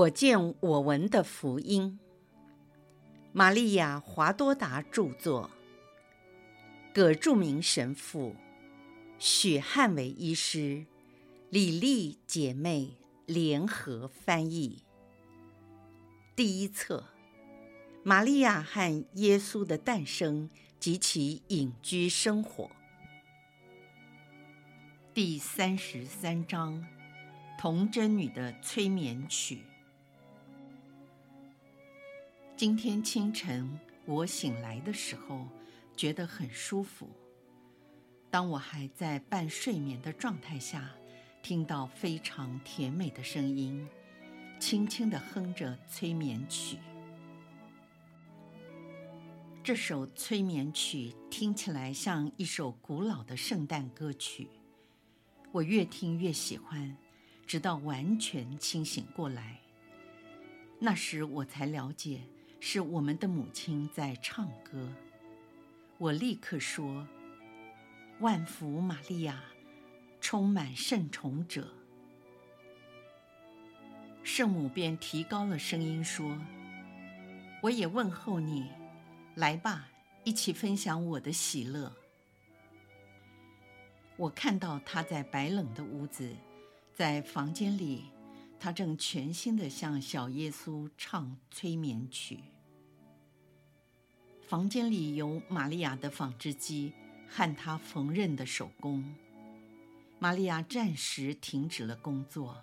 我见我闻的福音，玛利亚·华多达著作，葛著名神父，许汉伟医师，李丽姐妹。联合翻译。第一册：玛利亚和耶稣的诞生。及其隐居生活。第三十三章：童贞女的催眠曲。今天清晨，我醒来的时候，觉得很舒服。当我还在半睡眠的状态下，听到非常甜美的声音，轻轻地哼着催眠曲。这首催眠曲听起来像一首古老的圣诞歌曲。我越听越喜欢，直到完全清醒过来。那时我才了解。是我们的母亲在唱歌，我立刻说：“万福玛利亚，充满圣宠者。”圣母便提高了声音说：“我也问候你，来吧，一起分享我的喜乐。”我看到她在白冷的屋子，在房间里。他正全心的向小耶稣唱催眠曲。房间里有玛利亚的纺织机和她缝纫的手工。玛利亚暂时停止了工作，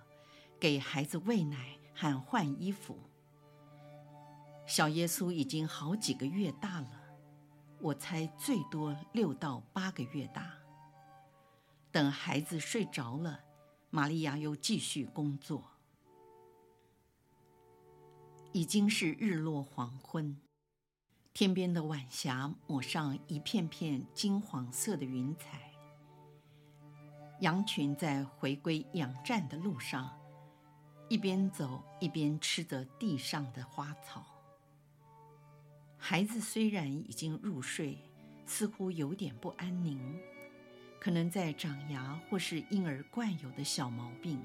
给孩子喂奶和换衣服。小耶稣已经好几个月大了，我猜最多六到八个月大。等孩子睡着了，玛利亚又继续工作。已经是日落黄昏，天边的晚霞抹上一片片金黄色的云彩。羊群在回归养站的路上，一边走一边吃着地上的花草。孩子虽然已经入睡，似乎有点不安宁，可能在长牙或是婴儿惯有的小毛病。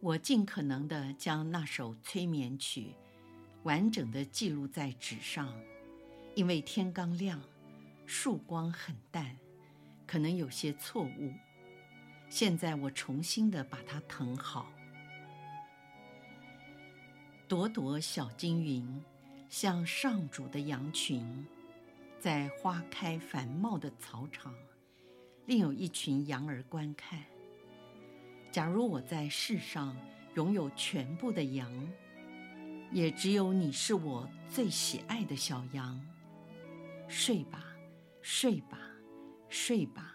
我尽可能地将那首催眠曲完整地记录在纸上，因为天刚亮，曙光很淡，可能有些错误。现在我重新地把它謄好。朵朵小金云，像上主的羊群，在花开繁茂的草场，另有一群羊儿观看。假如我在世上拥有全部的羊，也只有你是我最喜爱的小羊。睡吧，睡吧，睡吧，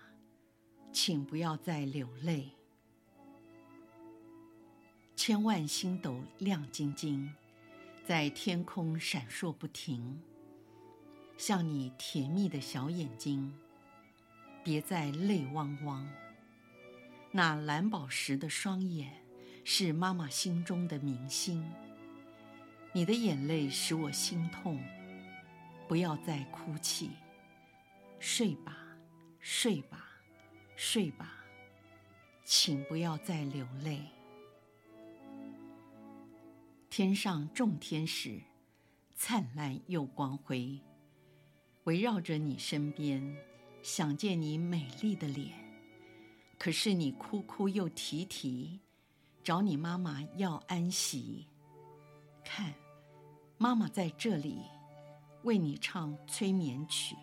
请不要再流泪。千万星斗亮晶晶，在天空闪烁不停，像你甜蜜的小眼睛，别再泪汪汪。那蓝宝石的双眼，是妈妈心中的明星。你的眼泪使我心痛，不要再哭泣。睡吧，睡吧，睡吧，请不要再流泪。天上众天使，灿烂又光辉，围绕着你身边，想见你美丽的脸。可是你哭哭又啼啼，找你妈妈要安息。看，妈妈在这里，为你唱催眠曲。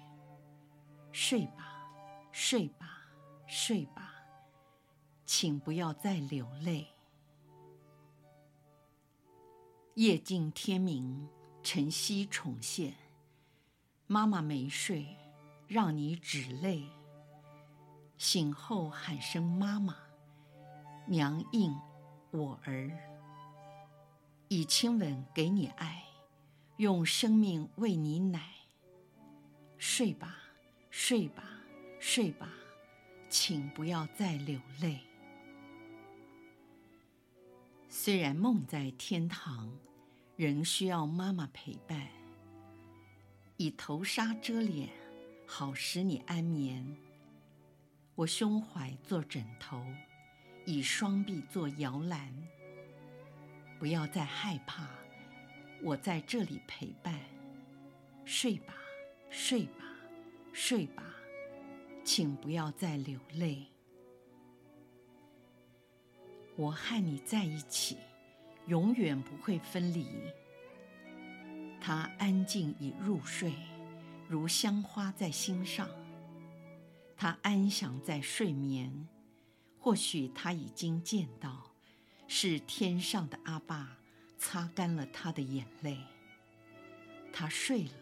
睡吧，睡吧，睡吧，请不要再流泪。夜静天明，晨曦重现，妈妈没睡，让你止泪。醒后喊声妈妈，娘应我儿，以亲吻给你爱，用生命喂你奶。睡吧，睡吧，睡吧，请不要再流泪。虽然梦在天堂，仍需要妈妈陪伴，以头纱遮脸，好使你安眠。我胸怀做枕头，以双臂做摇篮，不要再害怕，我在这里陪伴。睡吧，睡吧，睡吧，请不要再流泪。我和你在一起，永远不会分离。他安静已入睡，如香花在心上。他安详在睡眠，或许他已经见到，是天上的阿爸擦干了他的眼泪。他睡了。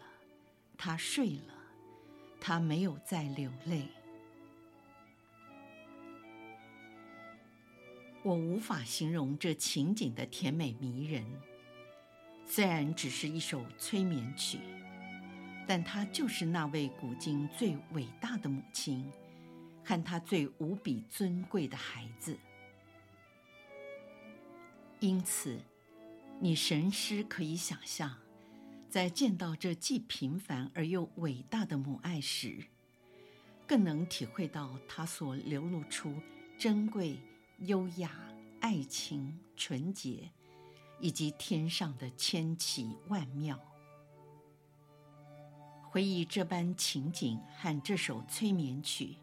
他睡了，他没有再流泪。我无法形容这情景的甜美迷人。虽然只是一首催眠曲，但她就是那位古今最伟大的母亲，和她最无比尊贵的孩子。因此，你神师可以想象。在见到这既平凡而又伟大的母爱时，更能体会到她所流露出珍贵、优雅、爱情、纯洁，以及天上的千奇万妙。回忆这般情景和这首催眠曲，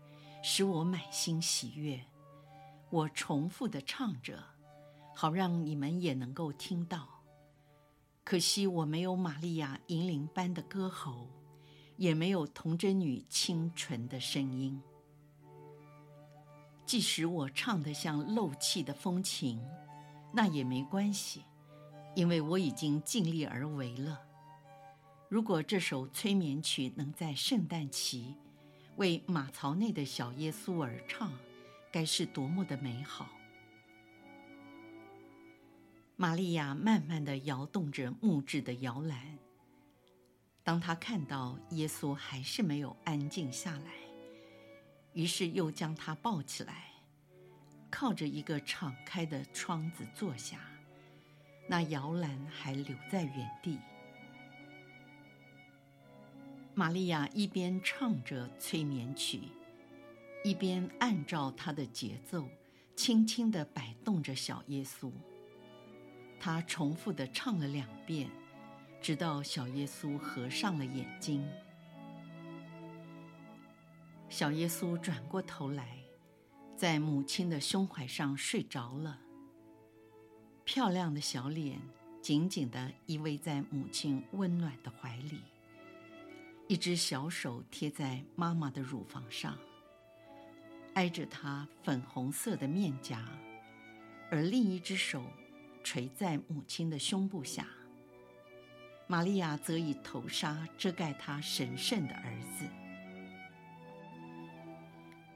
使我满心喜悦。我重复的唱着，好让你们也能够听到。可惜我没有玛利亚银铃般的歌喉，也没有童贞女清纯的声音。即使我唱得像漏气的风琴，那也没关系，因为我已经尽力而为了。如果这首催眠曲能在圣诞期为马槽内的小耶稣而唱，该是多么的美好！玛利亚慢慢地摇动着木质的摇篮。当她看到耶稣还是没有安静下来，于是又将他抱起来，靠着一个敞开的窗子坐下。那摇篮还留在原地。玛利亚一边唱着催眠曲，一边按照她的节奏，轻轻地摆动着小耶稣。他重复地唱了两遍，直到小耶稣合上了眼睛。小耶稣转过头来，在母亲的胸怀上睡着了。漂亮的小脸紧紧地依偎在母亲温暖的怀里，一只小手贴在妈妈的乳房上，挨着她粉红色的面颊，而另一只手。垂在母亲的胸部下，玛利亚则以头纱遮盖她神圣的儿子。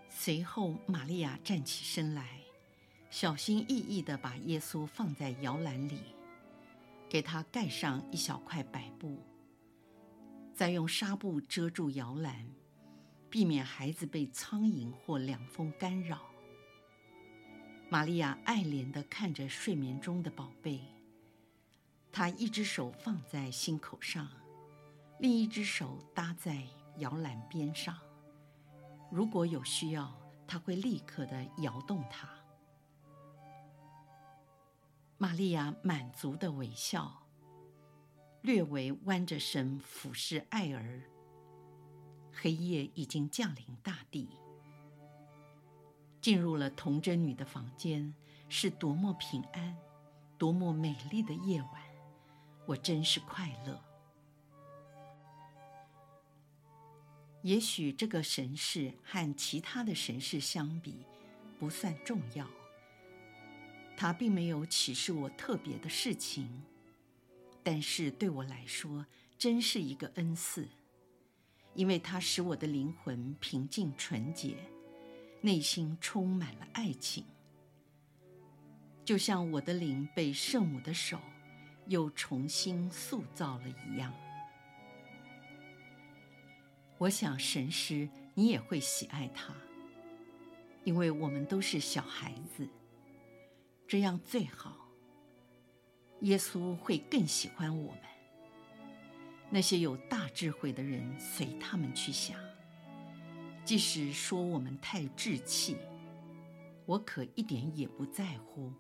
随后，玛利亚站起身来，小心翼翼地把耶稣放在摇篮里，给他盖上一小块白布，再用纱布遮住摇篮，避免孩子被苍蝇或凉风干扰。玛利亚爱怜地看着睡眠中的宝贝，她一只手放在心口上，另一只手搭在摇篮边上。如果有需要，她会立刻地摇动它。玛利亚满足的微笑，略微弯着身俯视爱儿。黑夜已经降临大地。进入了童贞女的房间，是多么平安，多么美丽的夜晚，我真是快乐。也许这个神事和其他的神事相比，不算重要。它并没有启示我特别的事情，但是对我来说，真是一个恩赐，因为它使我的灵魂平静纯洁。内心充满了爱情，就像我的灵被圣母的手又重新塑造了一样。我想神师你也会喜爱他，因为我们都是小孩子，这样最好。耶稣会更喜欢我们。那些有大智慧的人，随他们去想。即使说我们太稚气，我可一点也不在乎。